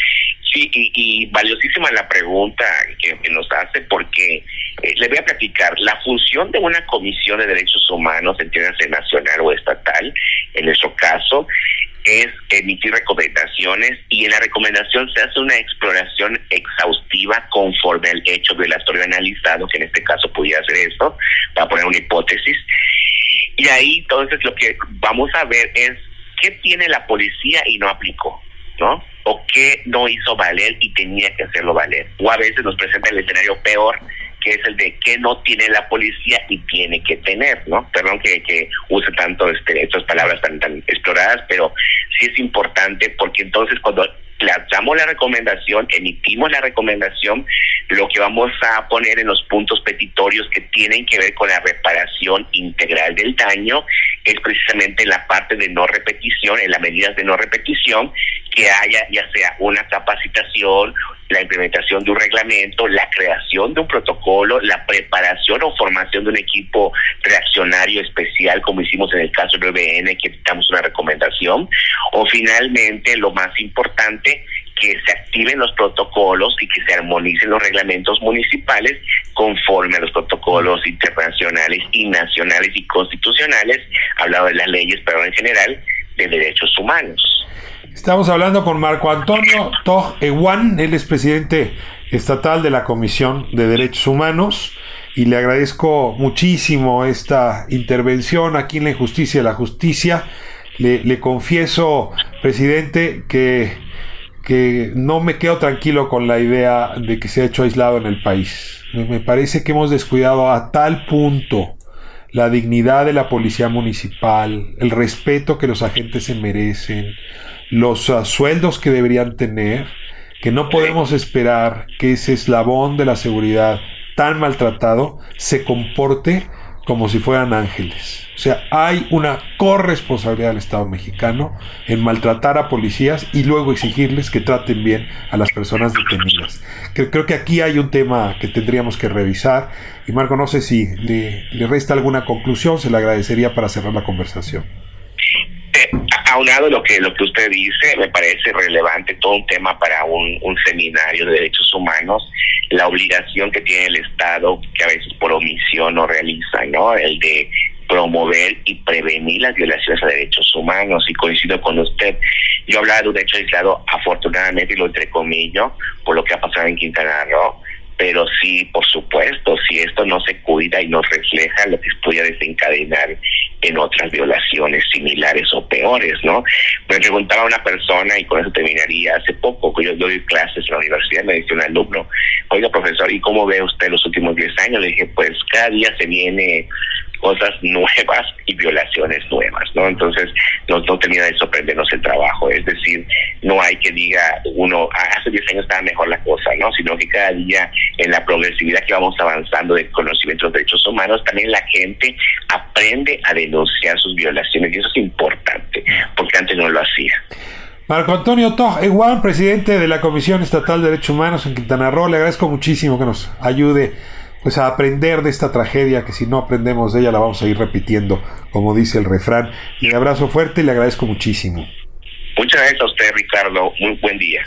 Speaker 3: Sí, y, valiosísima la pregunta que, nos hace porque eh, le voy a platicar, la función de una comisión de derechos humanos, entiéndase nacional o estatal, en nuestro caso, es emitir recomendaciones y en la recomendación se hace una exploración exhaustiva conforme al hecho violatorio analizado, que en este caso pudiera ser esto, para poner una hipótesis. Y ahí entonces lo que vamos a ver es qué tiene la policía y no aplicó, ¿no? O qué no hizo valer y tenía que hacerlo valer. O a veces nos presenta el escenario peor, que es el de qué no tiene la policía y tiene que tener, ¿no? Perdón que, use tanto este, estas palabras tan, tan exploradas, pero sí es importante porque entonces cuando lanzamos la recomendación, emitimos la recomendación, lo que vamos a poner en los puntos petitorios que tienen que ver con la reparación integral del daño es precisamente la parte de no repetición, en las medidas de no repetición, que haya ya sea una capacitación, la implementación de un reglamento, la creación de un protocolo, la preparación o formación de un equipo reaccionario especial, como hicimos en el caso del BBN, que damos una recomendación, o finalmente, lo más importante, que se activen los protocolos y que se armonicen los reglamentos municipales conforme a los protocolos internacionales y nacionales y constitucionales, hablado de las leyes, pero en general, de derechos humanos.
Speaker 1: Estamos hablando con Marco Antonio Toj Ewan, él es presidente estatal de la Comisión de Derechos Humanos y le agradezco muchísimo esta intervención aquí en la injusticia de la justicia. Le, confieso, presidente, que, que no me quedo tranquilo con la idea de que se ha hecho aislado en el país. Me parece que hemos descuidado a tal punto la dignidad de la policía municipal, el respeto que los agentes se merecen, los ah, sueldos que deberían tener, que no podemos esperar que ese eslabón de la seguridad tan maltratado se comporte como si fueran ángeles. O sea, hay una corresponsabilidad del Estado mexicano en maltratar a policías y luego exigirles que traten bien a las personas detenidas. Creo, que aquí hay un tema que tendríamos que revisar. Y Marco, no sé si le, le resta alguna conclusión, se le agradecería para cerrar la conversación
Speaker 3: aunado lo que lo que usted dice, me parece relevante todo un tema para un, un seminario de derechos humanos, la obligación que tiene el Estado, que a veces por omisión no realiza, ¿no? El de promover y prevenir las violaciones a derechos humanos. Y coincido con usted, yo hablaba de un hecho aislado, afortunadamente, y lo entrecomillo, por lo que ha pasado en Quintana Roo, pero sí, por supuesto, si esto no se cuida y no refleja, lo que podría desencadenar en otras violaciones similares o peores, ¿no? Me preguntaba una persona, y con eso terminaría, hace poco, que yo doy clases en la universidad, me dice un alumno, oiga, profesor, ¿y cómo ve usted los últimos 10 años? Le dije, pues cada día se viene cosas nuevas y violaciones nuevas, ¿no? Entonces, no, no termina de sorprendernos el trabajo, es decir, no hay que diga uno, ah, hace 10 años estaba mejor la cosa, ¿no? Sino que cada día en la progresividad que vamos avanzando de conocimiento de derechos humanos, también la gente aprende a denunciar sus violaciones y eso es importante, porque antes no lo hacía.
Speaker 1: Marco Antonio Toj Eguán, presidente de la Comisión Estatal de Derechos Humanos en Quintana Roo, le agradezco muchísimo que nos ayude pues a aprender de esta tragedia que si no aprendemos de ella la vamos a ir repitiendo, como dice el refrán. Y un abrazo fuerte y le agradezco muchísimo.
Speaker 3: Muchas gracias a usted, Ricardo. Muy buen día.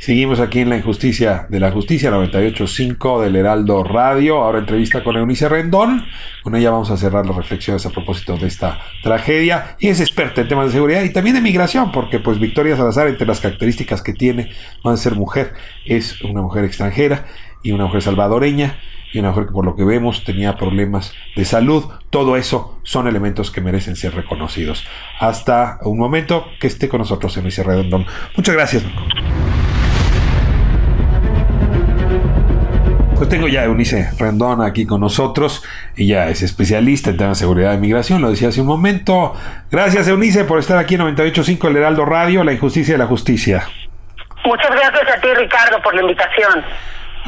Speaker 1: Seguimos aquí en la injusticia de la justicia 98.5 del Heraldo Radio. Ahora entrevista con Eunice Rendón. Con ella vamos a cerrar las reflexiones a propósito de esta tragedia. Y es experta en temas de seguridad y también de migración, porque pues Victoria Salazar, entre las características que tiene, va a ser mujer, es una mujer extranjera y una mujer salvadoreña y una mujer que por lo que vemos tenía problemas de salud. Todo eso son elementos que merecen ser reconocidos. Hasta un momento que esté con nosotros en Redondón. Muchas gracias. Pues tengo ya a Eunice Rendón aquí con nosotros. Ella es especialista en temas de seguridad de migración, lo decía hace un momento. Gracias Eunice por estar aquí en 98.5 El Heraldo Radio, La Injusticia de la Justicia.
Speaker 4: Muchas gracias a ti, Ricardo, por la invitación.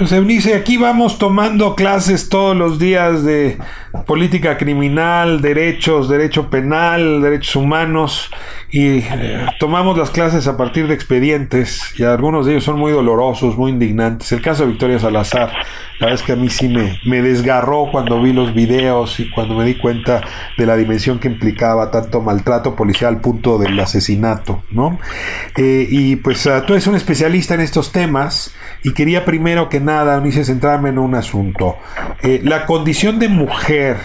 Speaker 1: Pues Eunice, aquí vamos tomando clases todos los días de política criminal, derechos, derecho penal, derechos humanos y eh, tomamos las clases a partir de expedientes y algunos de ellos son muy dolorosos, muy indignantes. El caso de Victoria Salazar, la verdad es que a mí sí me, me desgarró cuando vi los videos y cuando me di cuenta de la dimensión que implicaba tanto maltrato policial al punto del asesinato, ¿no? Eh, y pues uh, tú eres un especialista en estos temas y quería primero que nada, Eunice, centrarme en un asunto. Eh, la condición de mujer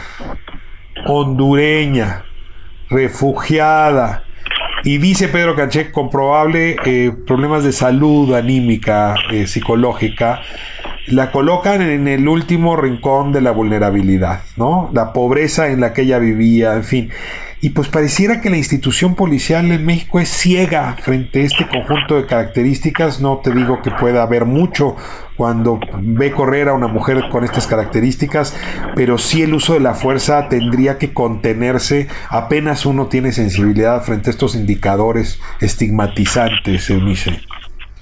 Speaker 1: hondureña, refugiada, y dice Pedro Canché con probable eh, problemas de salud anímica, eh, psicológica, la colocan en el último rincón de la vulnerabilidad, ¿no? La pobreza en la que ella vivía, en fin. Y pues pareciera que la institución policial en México es ciega frente a este conjunto de características. No te digo que pueda haber mucho cuando ve correr a una mujer con estas características, pero sí el uso de la fuerza tendría que contenerse apenas uno tiene sensibilidad frente a estos indicadores estigmatizantes, Eunice.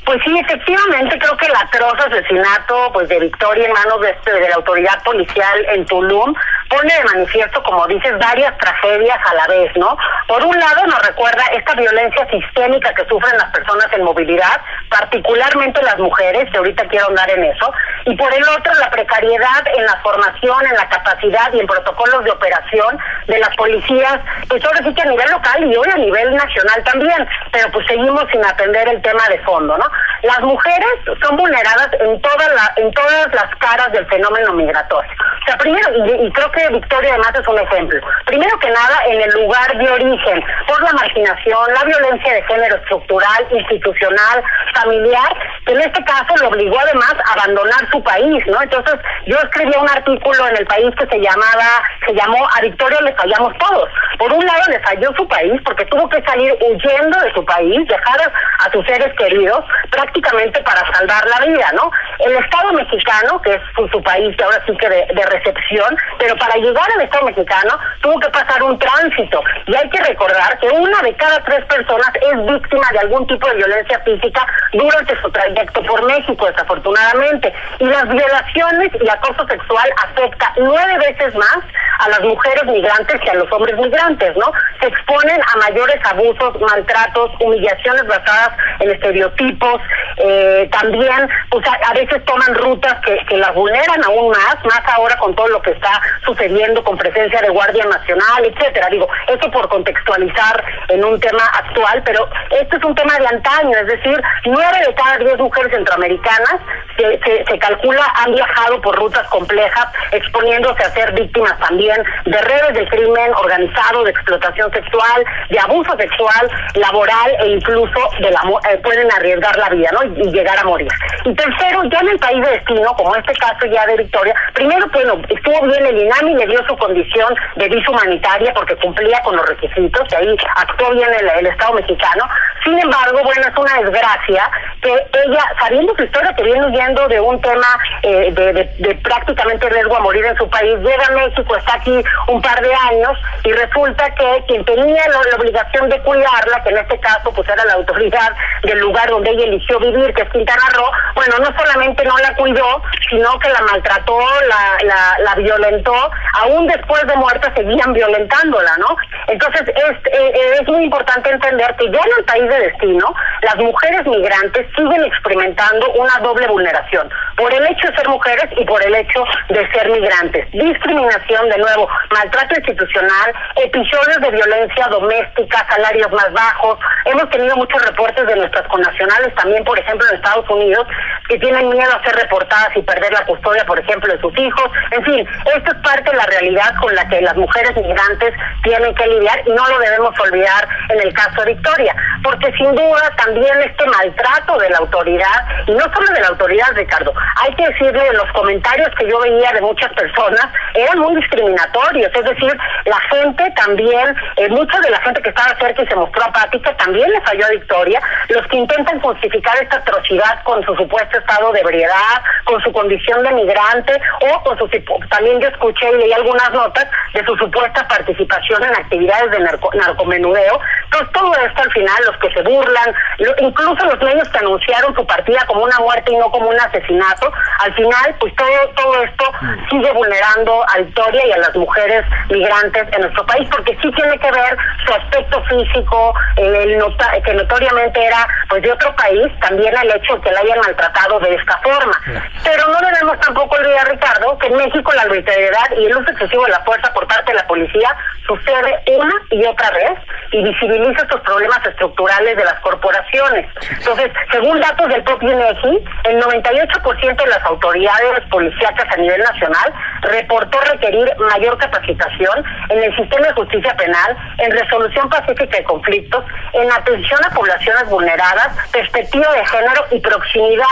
Speaker 4: Pues sí, efectivamente, creo que el atroz asesinato pues de Victoria en manos de, este, de la autoridad policial en Tulum pone de manifiesto, como dices, varias tragedias a la vez, ¿no? Por un lado nos recuerda esta violencia sistémica que sufren las personas en movilidad, particularmente las mujeres, que ahorita quiero andar en eso, y por el otro la precariedad en la formación, en la capacidad y en protocolos de operación de las policías, pues ahora sí que a nivel local y hoy a nivel nacional también, pero pues seguimos sin atender el tema de fondo, ¿no? Las mujeres son vulneradas en todas la, en todas las caras del fenómeno migratorio. O sea, primero, y creo que Victoria además es un ejemplo. Primero que nada, en el lugar de origen, por la marginación, la violencia de género estructural, institucional, familiar, que en este caso lo obligó además a abandonar su país, ¿no? Entonces, yo escribí un artículo en el país que se llamaba, se llamó A Victoria le fallamos todos. Por un lado le falló su país porque tuvo que salir huyendo de su país, dejar a sus seres queridos prácticamente para salvar la vida, ¿no? El Estado mexicano, que es su, su país ahora sí que de, de recepción, pero para llegar al Estado mexicano tuvo que pasar un tránsito. Y hay que recordar que una de cada tres personas es víctima de algún tipo de violencia física durante su trayecto por México, desafortunadamente. Y las violaciones y acoso sexual afecta nueve veces más a las mujeres migrantes que a los hombres migrantes, ¿no? Se exponen a mayores abusos, maltratos, humillaciones basadas en estereotipos, eh, también pues a, a, veces toman rutas que, las vulneran aún más, más ahora con todo lo que está sucediendo con presencia de Guardia Nacional, etcétera. Digo, esto por contextualizar en un tema actual, pero esto es un tema de antaño, es decir, nueve de cada diez mujeres centroamericanas se, se, calcula han viajado por rutas complejas, exponiéndose a ser víctimas también de redes de crimen organizado, de explotación sexual, de abuso sexual, laboral e incluso de la eh, pueden arriesgar la vida, ¿no? Y, llegar a morir. Y tercero, ya en el país de destino, como este caso ya de Victoria, primero, bueno, estuvo bien el INAMI, le dio su condición de visa humanitaria porque cumplía con los requisitos, y ahí actuó bien el, Estado mexicano. Sin embargo, bueno, es una desgracia que ella, sabiendo su historia, que viene huyendo de un tema eh, de, de, de prácticamente riesgo a morir en su país, llega a México, está aquí un par de años y resulta que quien tenía la, la, obligación de cuidarla, que en este caso pues era la autoridad del lugar donde ella eligió vivir, que es Quintana Roo, bueno, no solamente no la cuidó, sino que la maltrató, la, la, la violentó, aún después de muerta seguían violentándola, ¿no? Entonces es, eh, es muy importante entender que ya en el país de destino, las mujeres migrantes siguen experimentando una doble vulneración, por el hecho de ser mujeres y por el hecho de ser migrantes. Discriminación, de nuevo, maltrato institucional, episodios de violencia doméstica, salarios más bajos. Hemos tenido muchos reportes de nuestras connacionales, también, por ejemplo, en Estados Unidos, que tienen miedo a ser reportadas y perder la custodia, por ejemplo, de sus hijos. En fin, esto es parte de la realidad con la que las mujeres migrantes tienen que lidiar y no lo debemos olvidar en el caso de Victoria, porque sin duda también este maltrato de la autoridad, y no solo de la autoridad, Ricardo, hay que decirle, los comentarios que yo veía de muchas personas eran muy discriminatorios, es decir, la gente también, eh, mucha de la gente que estaba cerca y se mostró apática también le falló a Victoria, los que intentan justificar esta atrocidad con su supuesto estado de ebriedad, con su condición de migrante o con su también yo escuché y leí algunas notas de su supuesta participación en actividades de narco, narcomenudeo. Entonces todo esto al final lo los que se burlan, incluso los medios que anunciaron su partida como una muerte y no como un asesinato, al final, pues todo, todo esto sigue vulnerando a Victoria y a las mujeres migrantes en nuestro país, porque sí tiene que ver su aspecto físico, el que notoriamente era pues de otro país, también el hecho de que la hayan maltratado de esta forma. Pero no debemos tampoco olvidar, Ricardo, que en México la arbitrariedad y el uso excesivo de la fuerza por parte de la policía sucede una y otra vez y visibiliza estos problemas estructurales de las corporaciones. Entonces, según datos del propio INEGI, el 98% de las autoridades policíacas a nivel nacional reportó requerir mayor capacitación en el sistema de justicia penal, en resolución pacífica de conflictos, en atención a poblaciones vulneradas, perspectiva de género y proximidad.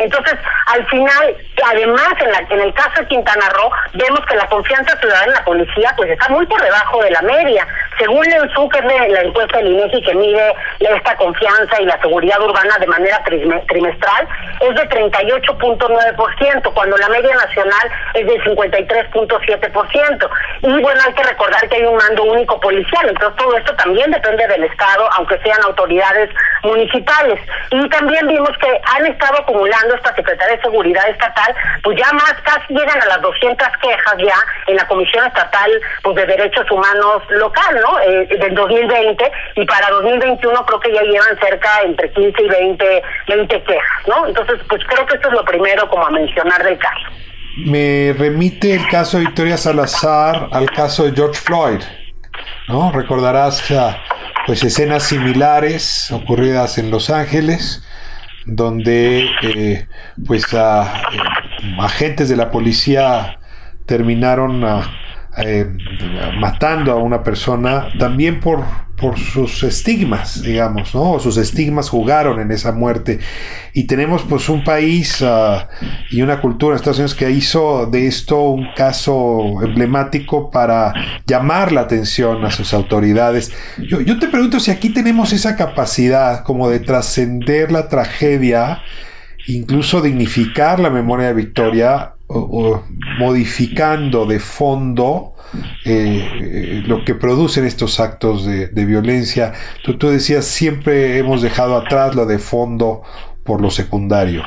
Speaker 4: Entonces, al final, además, en, la, en el caso de Quintana Roo, vemos que la confianza ciudadana en la policía pues está muy por debajo de la media. Según el que es la encuesta del INEGI que mide esta confianza y la seguridad urbana de manera trimestral, es de 38.9%, cuando la media nacional es de 53.7%. Y bueno, hay que recordar que hay un mando único policial, entonces todo esto también depende del Estado, aunque sean autoridades municipales. Y también vimos que han estado acumulando esta Secretaría de Seguridad Estatal, pues ya más casi llegan a las 200 quejas ya en la Comisión Estatal pues, de Derechos Humanos local, ¿no? Eh, del 2020 y para 2021 creo que ya llevan cerca entre 15 y 20, 20 quejas, ¿no? Entonces, pues creo que esto es lo primero como a mencionar del caso.
Speaker 1: Me remite el caso de Victoria Salazar al caso de George Floyd, ¿no? Recordarás pues escenas similares ocurridas en Los Ángeles, donde eh, pues agentes de la policía terminaron eh, matando a una persona también por, por sus estigmas, digamos, ¿no? Sus estigmas jugaron en esa muerte. Y tenemos pues un país ah, y una cultura en Estados Unidos que hizo de esto un caso emblemático para llamar la atención a sus autoridades. Yo, yo te pregunto si aquí tenemos esa capacidad como de trascender la tragedia, incluso dignificar la memoria de Victoria o, modificando de fondo eh, lo que producen estos actos de, violencia. Tú, tú decías, siempre hemos dejado atrás lo de fondo por lo secundario.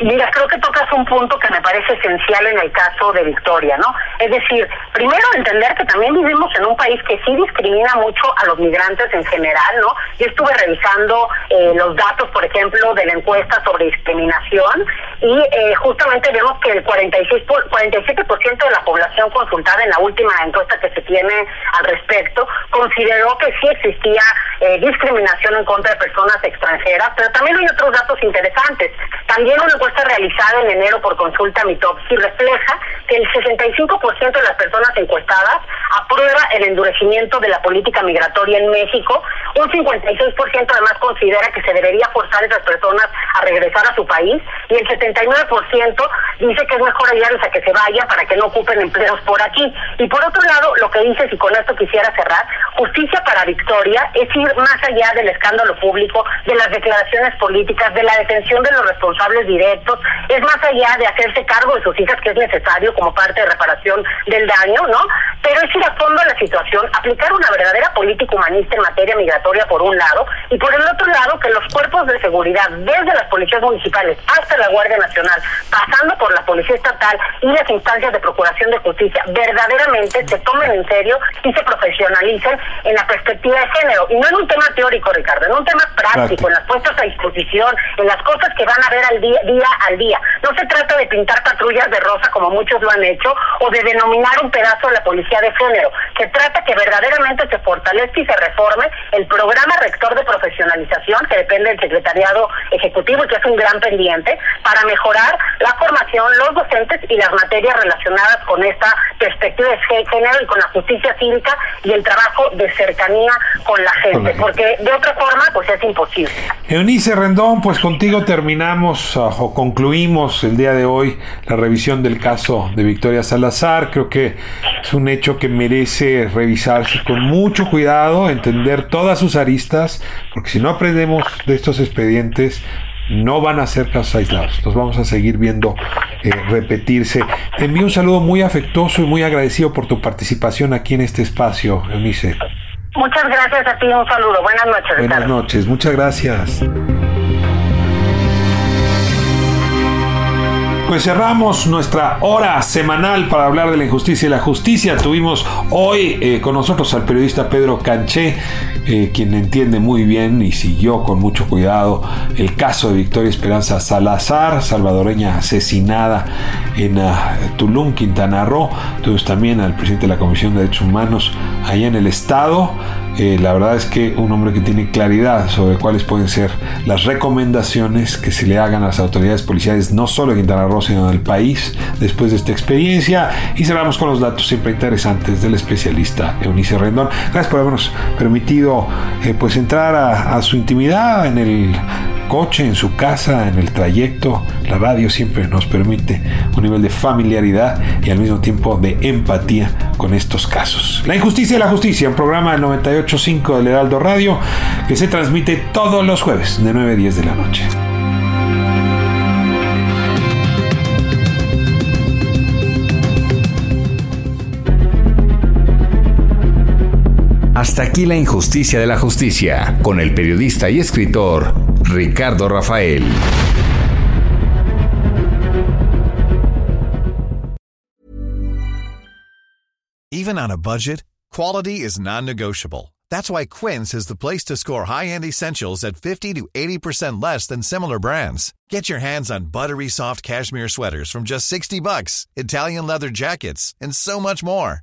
Speaker 4: Mira, creo que tocas un punto que me parece esencial en el caso de Victoria, ¿no? Es decir, primero entender que también vivimos en un país que sí discrimina mucho a los migrantes en general, ¿no? Yo estuve revisando eh, los datos, por ejemplo, de la encuesta sobre discriminación y eh, justamente vemos que el 46 por, 47% de la población consultada en la última encuesta que se tiene al respecto consideró que sí existía eh, discriminación en contra de personas extranjeras, pero también hay otros datos interesantes. También una encuesta realizada en enero por consulta Mitopsi refleja que el 65% de las personas encuestadas aprueba el endurecimiento de la política migratoria en México. Un 56% además considera que se debería forzar a esas personas a regresar a su país y el 79% dice que es mejor ayudarles a que se vayan para que no ocupen empleos por aquí. Y por otro lado, lo que dices, y con esto quisiera cerrar, justicia para Victoria es ir más allá del escándalo público, de las declaraciones políticas, de la detención de los responsables directos, es más allá de hacerse cargo de sus hijas, que es necesario como parte de reparación del daño, ¿no? Pero es ir a fondo a la situación, aplicar una verdadera política humanista en materia migratoria por un lado, y por el otro lado que los cuerpos de seguridad, desde las policías municipales hasta la Guardia Nacional, pasando por la Policía Estatal y las instancias de Procuración de Justicia, verdaderamente se tomen en serio y se profesionalicen en la perspectiva de género. Y no en un tema teórico, Ricardo, en un tema práctico, en las puestas a disposición, en las cosas que van a ver al día, día al día. No se trata de pintar patrullas de rosa como muchos lo han hecho o de denominar un pedazo de la policía de género. Se trata que verdaderamente se fortalezca y se reforme el programa rector de profesionalización que depende del secretariado ejecutivo y que es un gran pendiente para mejorar la formación, los docentes y las materias relacionadas con esta perspectiva de género y con la justicia cívica y el trabajo de cercanía con la gente, porque de otra forma pues es imposible.
Speaker 1: Eunice Rendón, pues contigo terminamos o concluimos el día de hoy la revisión del caso de Victoria Salazar. Creo que es un hecho que merece revisarse con mucho cuidado, entender todas sus aristas, porque si no aprendemos de estos expedientes, no van a ser casos aislados, los vamos a seguir viendo eh, repetirse. Te envío un saludo muy afectuoso y muy agradecido por tu participación aquí en este espacio, Eunice.
Speaker 4: Muchas gracias a ti, un saludo. Buenas noches.
Speaker 1: Buenas noches, muchas gracias. Pues cerramos nuestra hora semanal para hablar de la injusticia y la justicia. Tuvimos hoy eh, con nosotros al periodista Pedro Canché, eh, quien entiende muy bien y siguió con mucho cuidado el caso de Victoria Esperanza Salazar, salvadoreña asesinada en uh, Tulum, Quintana Roo. Tuvimos también al presidente de la Comisión de Derechos Humanos allá en el estado. Eh, la verdad es que un hombre que tiene claridad sobre cuáles pueden ser las recomendaciones que se le hagan a las autoridades policiales, no solo en Quintana Roo, sino en el país, después de esta experiencia. Y cerramos con los datos siempre interesantes del especialista Eunice Rendón. Gracias por habernos permitido eh, pues entrar a su intimidad en el coche, en su casa, en el trayecto. La radio siempre nos permite un nivel de familiaridad y al mismo tiempo de empatía con estos casos. La injusticia y la justicia, un programa del 98.5 del Heraldo Radio que se transmite todos los jueves de 9 a 10 de la noche.
Speaker 5: Hasta aquí la injusticia de la justicia, con el periodista y escritor Ricardo Rafael.
Speaker 6: Even on a budget, quality is non-negotiable. That's why Quince is the place to score high-end essentials at 50 to 80% less than similar brands. Get your hands on buttery soft cashmere sweaters from just 60 bucks, Italian leather jackets, and so much more.